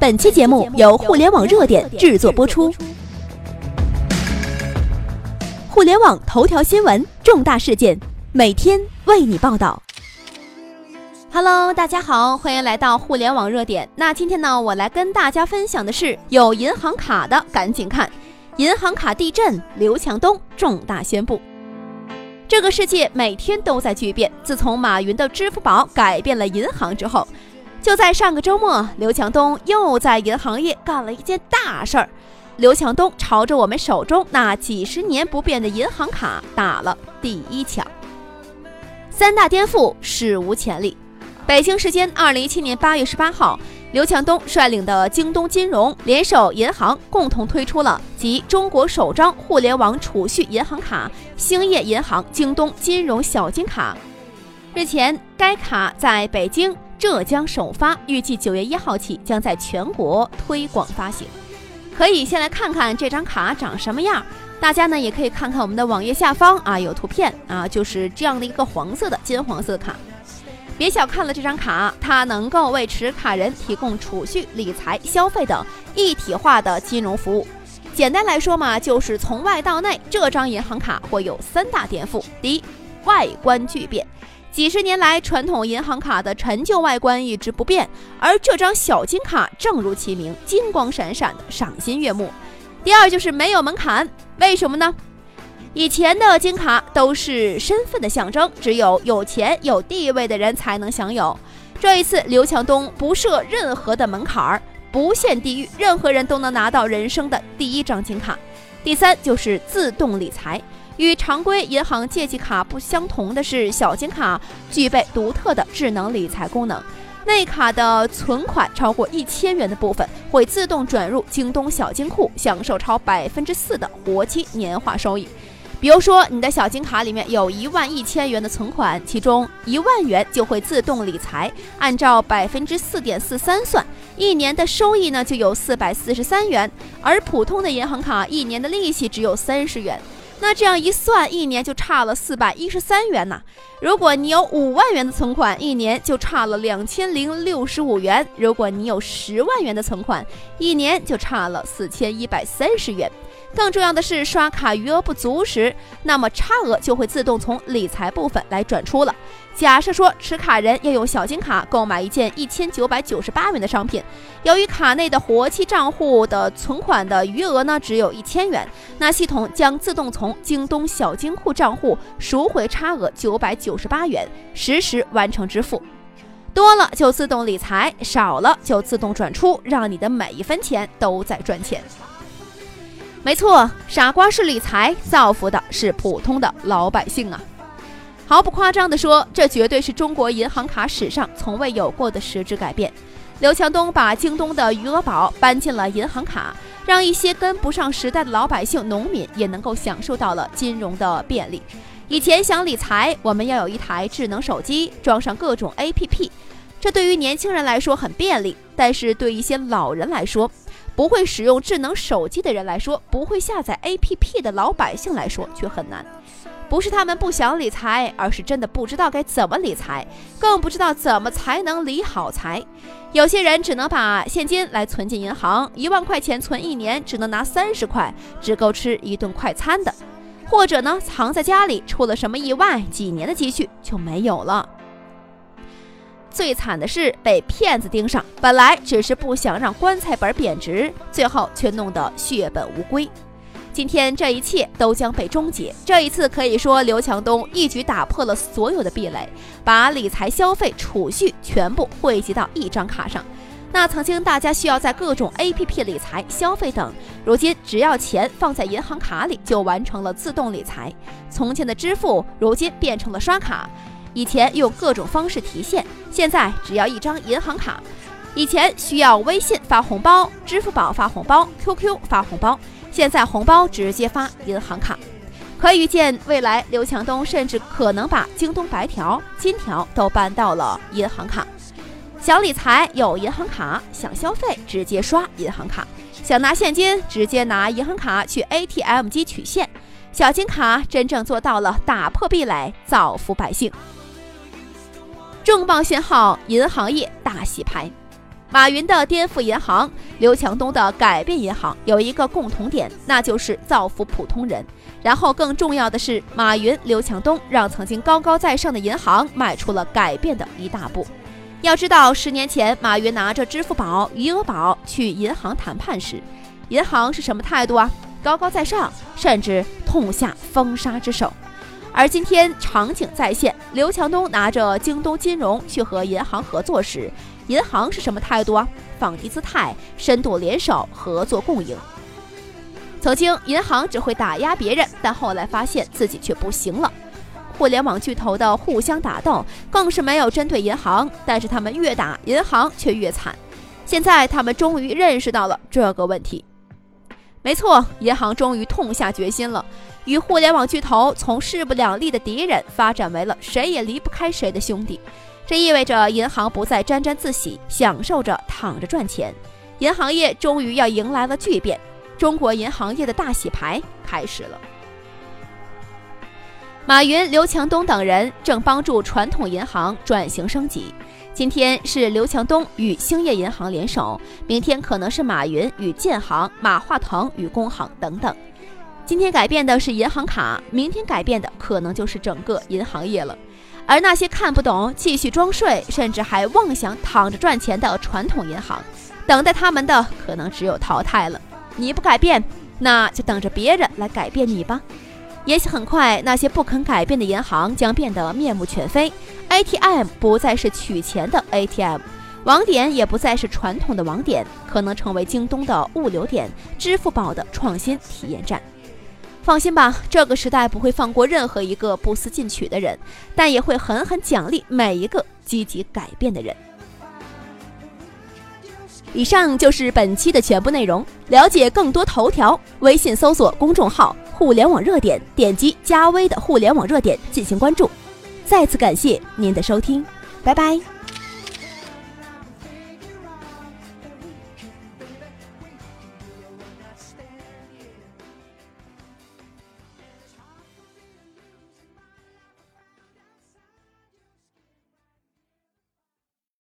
本期节目由互联网热点制作播出。互联网头条新闻，重大事件，每天为你报道。Hello，大家好，欢迎来到互联网热点。那今天呢，我来跟大家分享的是，有银行卡的赶紧看，银行卡地震，刘强东重大宣布。这个世界每天都在巨变，自从马云的支付宝改变了银行之后。就在上个周末，刘强东又在银行业干了一件大事儿。刘强东朝着我们手中那几十年不变的银行卡打了第一枪。三大颠覆史无前例。北京时间二零一七年八月十八号，刘强东率领的京东金融联手银行，共同推出了集中国首张互联网储蓄银行卡——兴业银行京东金融小金卡。日前，该卡在北京。浙江首发，预计九月一号起将在全国推广发行。可以先来看看这张卡长什么样。大家呢也可以看看我们的网页下方啊，有图片啊，就是这样的一个黄色的金黄色卡。别小看了这张卡，它能够为持卡人提供储蓄、理财、消费等一体化的金融服务。简单来说嘛，就是从外到内，这张银行卡会有三大颠覆。第一，外观巨变。几十年来，传统银行卡的陈旧外观一直不变，而这张小金卡正如其名，金光闪闪的，赏心悦目。第二就是没有门槛，为什么呢？以前的金卡都是身份的象征，只有有钱有地位的人才能享有。这一次，刘强东不设任何的门槛儿，不限地域，任何人都能拿到人生的第一张金卡。第三就是自动理财。与常规银行借记卡不相同的是，小金卡具备独特的智能理财功能。内卡的存款超过一千元的部分会自动转入京东小金库，享受超百分之四的活期年化收益。比如说，你的小金卡里面有一万一千元的存款，其中一万元就会自动理财，按照百分之四点四三算，一年的收益呢就有四百四十三元。而普通的银行卡一年的利息只有三十元。那这样一算，一年就差了四百一十三元呢。如果你有五万元的存款，一年就差了两千零六十五元；如果你有十万元的存款，一年就差了四千一百三十元。更重要的是，刷卡余额不足时，那么差额就会自动从理财部分来转出了。假设说持卡人要用小金卡购买一件一千九百九十八元的商品，由于卡内的活期账户的存款的余额呢只有一千元，那系统将自动从京东小金库账户赎回差额九百九十八元，实时完成支付。多了就自动理财，少了就自动转出，让你的每一分钱都在赚钱。没错，傻瓜式理财，造福的是普通的老百姓啊！毫不夸张地说，这绝对是中国银行卡史上从未有过的实质改变。刘强东把京东的余额宝搬进了银行卡，让一些跟不上时代的老百姓、农民也能够享受到了金融的便利。以前想理财，我们要有一台智能手机，装上各种 APP，这对于年轻人来说很便利，但是对一些老人来说，不会使用智能手机的人来说，不会下载 APP 的老百姓来说却很难。不是他们不想理财，而是真的不知道该怎么理财，更不知道怎么才能理好财。有些人只能把现金来存进银行，一万块钱存一年，只能拿三十块，只够吃一顿快餐的；或者呢，藏在家里，出了什么意外，几年的积蓄就没有了。最惨的是被骗子盯上，本来只是不想让棺材本贬值，最后却弄得血本无归。今天这一切都将被终结。这一次可以说，刘强东一举打破了所有的壁垒，把理财、消费、储蓄全部汇集到一张卡上。那曾经大家需要在各种 APP 理财、消费等，如今只要钱放在银行卡里，就完成了自动理财。从前的支付，如今变成了刷卡。以前用各种方式提现，现在只要一张银行卡。以前需要微信发红包、支付宝发红包、QQ 发红包，现在红包直接发银行卡。可以预见，未来刘强东甚至可能把京东白条、金条都搬到了银行卡。想理财有银行卡，想消费直接刷银行卡，想拿现金直接拿银行卡去 ATM 机取现。小金卡真正做到了打破壁垒，造福百姓。重磅信号：银行业大洗牌。马云的颠覆银行，刘强东的改变银行有一个共同点，那就是造福普通人。然后更重要的是，马云、刘强东让曾经高高在上的银行迈出了改变的一大步。要知道，十年前马云拿着支付宝、余额宝去银行谈判时，银行是什么态度啊？高高在上，甚至痛下封杀之手。而今天场景再现，刘强东拿着京东金融去和银行合作时，银行是什么态度啊？放低姿态，深度联手合作共赢。曾经银行只会打压别人，但后来发现自己却不行了。互联网巨头的互相打斗，更是没有针对银行，但是他们越打银行却越惨。现在他们终于认识到了这个问题。没错，银行终于痛下决心了，与互联网巨头从势不两立的敌人发展为了谁也离不开谁的兄弟。这意味着银行不再沾沾自喜，享受着躺着赚钱。银行业终于要迎来了巨变，中国银行业的大洗牌开始了。马云、刘强东等人正帮助传统银行转型升级。今天是刘强东与兴业银行联手，明天可能是马云与建行、马化腾与工行等等。今天改变的是银行卡，明天改变的可能就是整个银行业了。而那些看不懂、继续装睡，甚至还妄想躺着赚钱的传统银行，等待他们的可能只有淘汰了。你不改变，那就等着别人来改变你吧。也许很快，那些不肯改变的银行将变得面目全非，ATM 不再是取钱的 ATM，网点也不再是传统的网点，可能成为京东的物流点，支付宝的创新体验站。放心吧，这个时代不会放过任何一个不思进取的人，但也会狠狠奖励每一个积极改变的人。以上就是本期的全部内容，了解更多头条，微信搜索公众号。互联网热点，点击加微的互联网热点进行关注。再次感谢您的收听，拜拜。